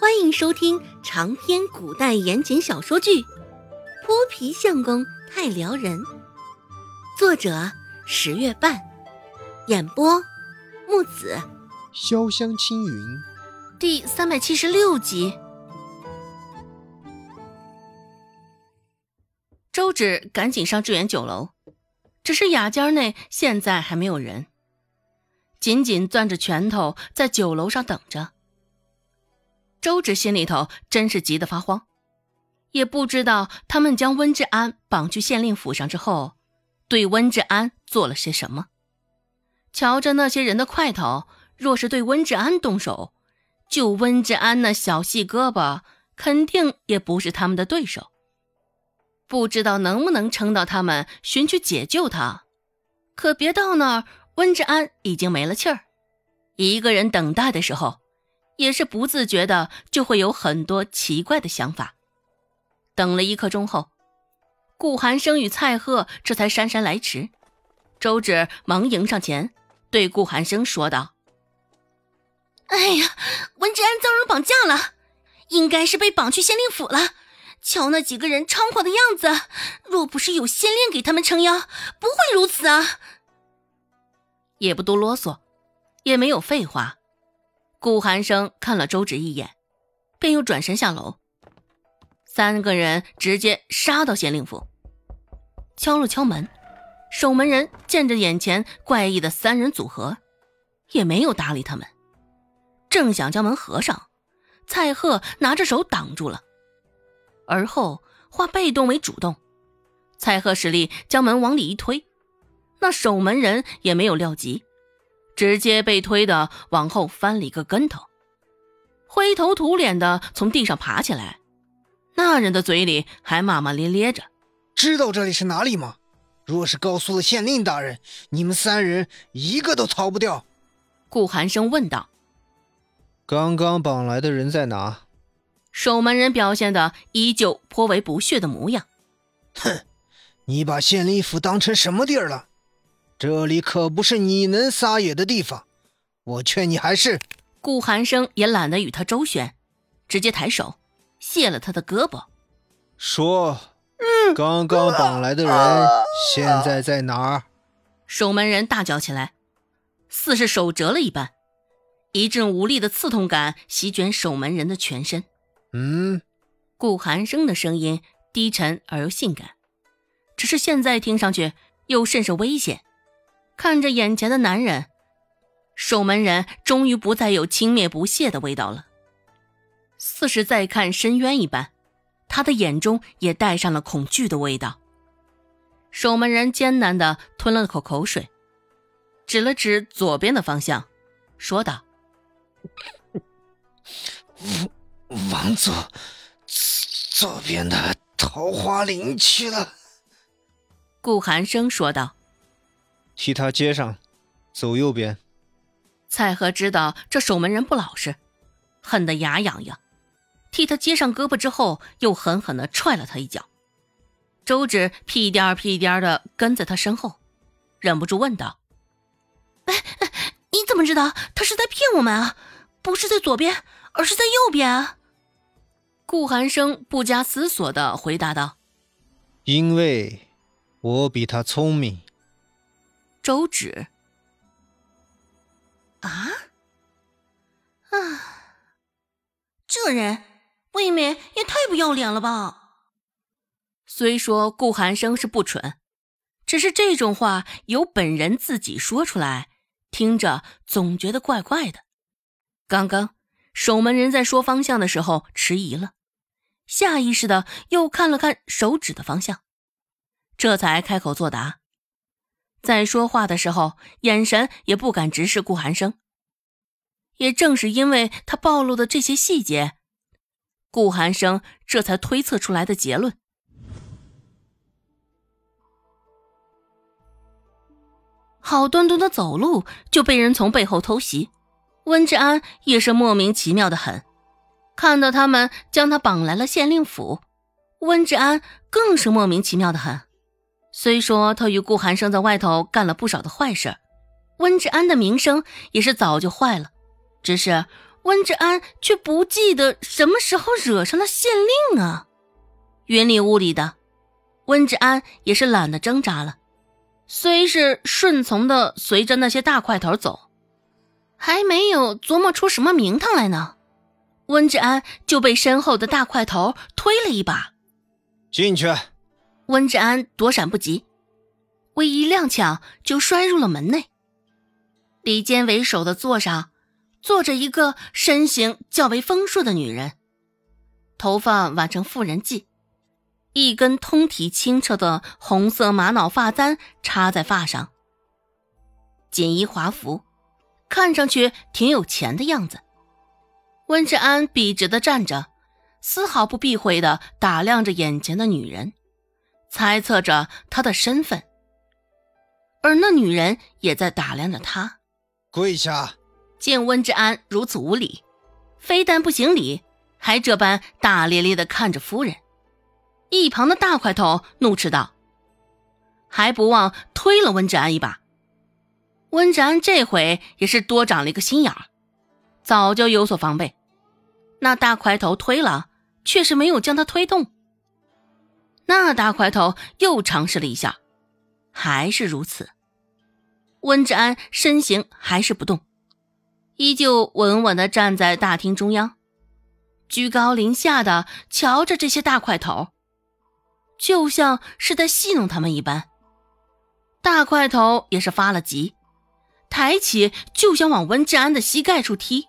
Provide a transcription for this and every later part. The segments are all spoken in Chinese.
欢迎收听长篇古代言情小说剧《泼皮相公太撩人》，作者十月半，演播木子潇湘青云，第三百七十六集。周芷赶紧上致远酒楼，只是雅间内现在还没有人，紧紧攥着拳头在酒楼上等着。周芷心里头真是急得发慌，也不知道他们将温志安绑去县令府上之后，对温志安做了些什么。瞧着那些人的块头，若是对温志安动手，就温志安那小细胳膊，肯定也不是他们的对手。不知道能不能撑到他们寻去解救他，可别到那儿，温志安已经没了气儿，一个人等待的时候。也是不自觉的，就会有很多奇怪的想法。等了一刻钟后，顾寒生与蔡贺这才姗姗来迟。周芷忙迎上前，对顾寒生说道：“哎呀，文治安遭人绑架了，应该是被绑去县令府了。瞧那几个人猖狂的样子，若不是有县令给他们撑腰，不会如此啊！”也不多啰嗦，也没有废话。顾寒生看了周芷一眼，便又转身下楼。三个人直接杀到县令府，敲了敲门。守门人见着眼前怪异的三人组合，也没有搭理他们。正想将门合上，蔡贺拿着手挡住了，而后化被动为主动。蔡贺使力将门往里一推，那守门人也没有料及。直接被推的往后翻了一个跟头，灰头土脸的从地上爬起来。那人的嘴里还骂骂咧咧着：“知道这里是哪里吗？若是告诉了县令大人，你们三人一个都逃不掉。”顾寒生问道：“刚刚绑来的人在哪？”守门人表现的依旧颇为不屑的模样：“哼，你把县令府当成什么地儿了？”这里可不是你能撒野的地方，我劝你还是……顾寒生也懒得与他周旋，直接抬手卸了他的胳膊，说：“刚刚绑来的人现在在哪儿？”守门人大叫起来，似是手折了一般，一阵无力的刺痛感席卷守门人的全身。嗯，顾寒生的声音低沉而又性感，只是现在听上去又甚是危险。看着眼前的男人，守门人终于不再有轻蔑不屑的味道了，似是在看深渊一般，他的眼中也带上了恐惧的味道。守门人艰难的吞了口口水，指了指左边的方向，说道：“往左，左边的桃花林去了。”顾寒生说道。替他接上，走右边。蔡和知道这守门人不老实，恨得牙痒痒，替他接上胳膊之后，又狠狠地踹了他一脚。周芷屁颠儿屁颠儿的跟在他身后，忍不住问道：“哎，你怎么知道他是在骗我们啊？不是在左边，而是在右边啊？”顾寒生不加思索的回答道：“因为我比他聪明。”周芷，啊啊！这人未免也太不要脸了吧！虽说顾寒生是不蠢，只是这种话由本人自己说出来，听着总觉得怪怪的。刚刚守门人在说方向的时候迟疑了，下意识的又看了看手指的方向，这才开口作答。在说话的时候，眼神也不敢直视顾寒生。也正是因为他暴露的这些细节，顾寒生这才推测出来的结论。好端端的走路就被人从背后偷袭，温志安也是莫名其妙的很。看到他们将他绑来了县令府，温志安更是莫名其妙的很。虽说他与顾寒生在外头干了不少的坏事，温志安的名声也是早就坏了。只是温志安却不记得什么时候惹上了县令啊！云里雾里的，温志安也是懒得挣扎了，虽是顺从的随着那些大块头走，还没有琢磨出什么名堂来呢，温志安就被身后的大块头推了一把，进去。温志安躲闪不及，微一踉跄就摔入了门内。里间为首的座上。坐着一个身形较为丰硕的女人，头发挽成妇人髻，一根通体清澈的红色玛瑙发簪插在发上，锦衣华服，看上去挺有钱的样子。温志安笔直的站着，丝毫不避讳的打量着眼前的女人，猜测着他的身份，而那女人也在打量着他。跪下。见温志安如此无礼，非但不行礼，还这般大咧咧的看着夫人。一旁的大块头怒斥道：“还不忘推了温志安一把。”温志安这回也是多长了一个心眼儿，早就有所防备。那大块头推了，却是没有将他推动。那大块头又尝试了一下，还是如此。温志安身形还是不动。依旧稳稳的站在大厅中央，居高临下的瞧着这些大块头，就像是在戏弄他们一般。大块头也是发了急，抬起就想往温志安的膝盖处踢。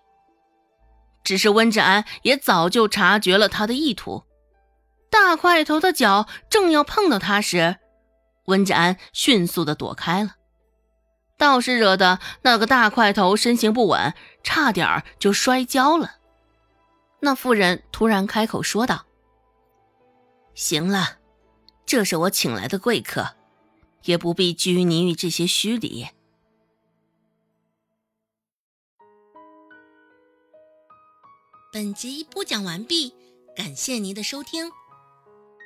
只是温志安也早就察觉了他的意图，大块头的脚正要碰到他时，温志安迅速的躲开了。倒是惹得那个大块头身形不稳，差点就摔跤了。那妇人突然开口说道：“行了，这是我请来的贵客，也不必拘泥于这些虚礼。”本集播讲完毕，感谢您的收听。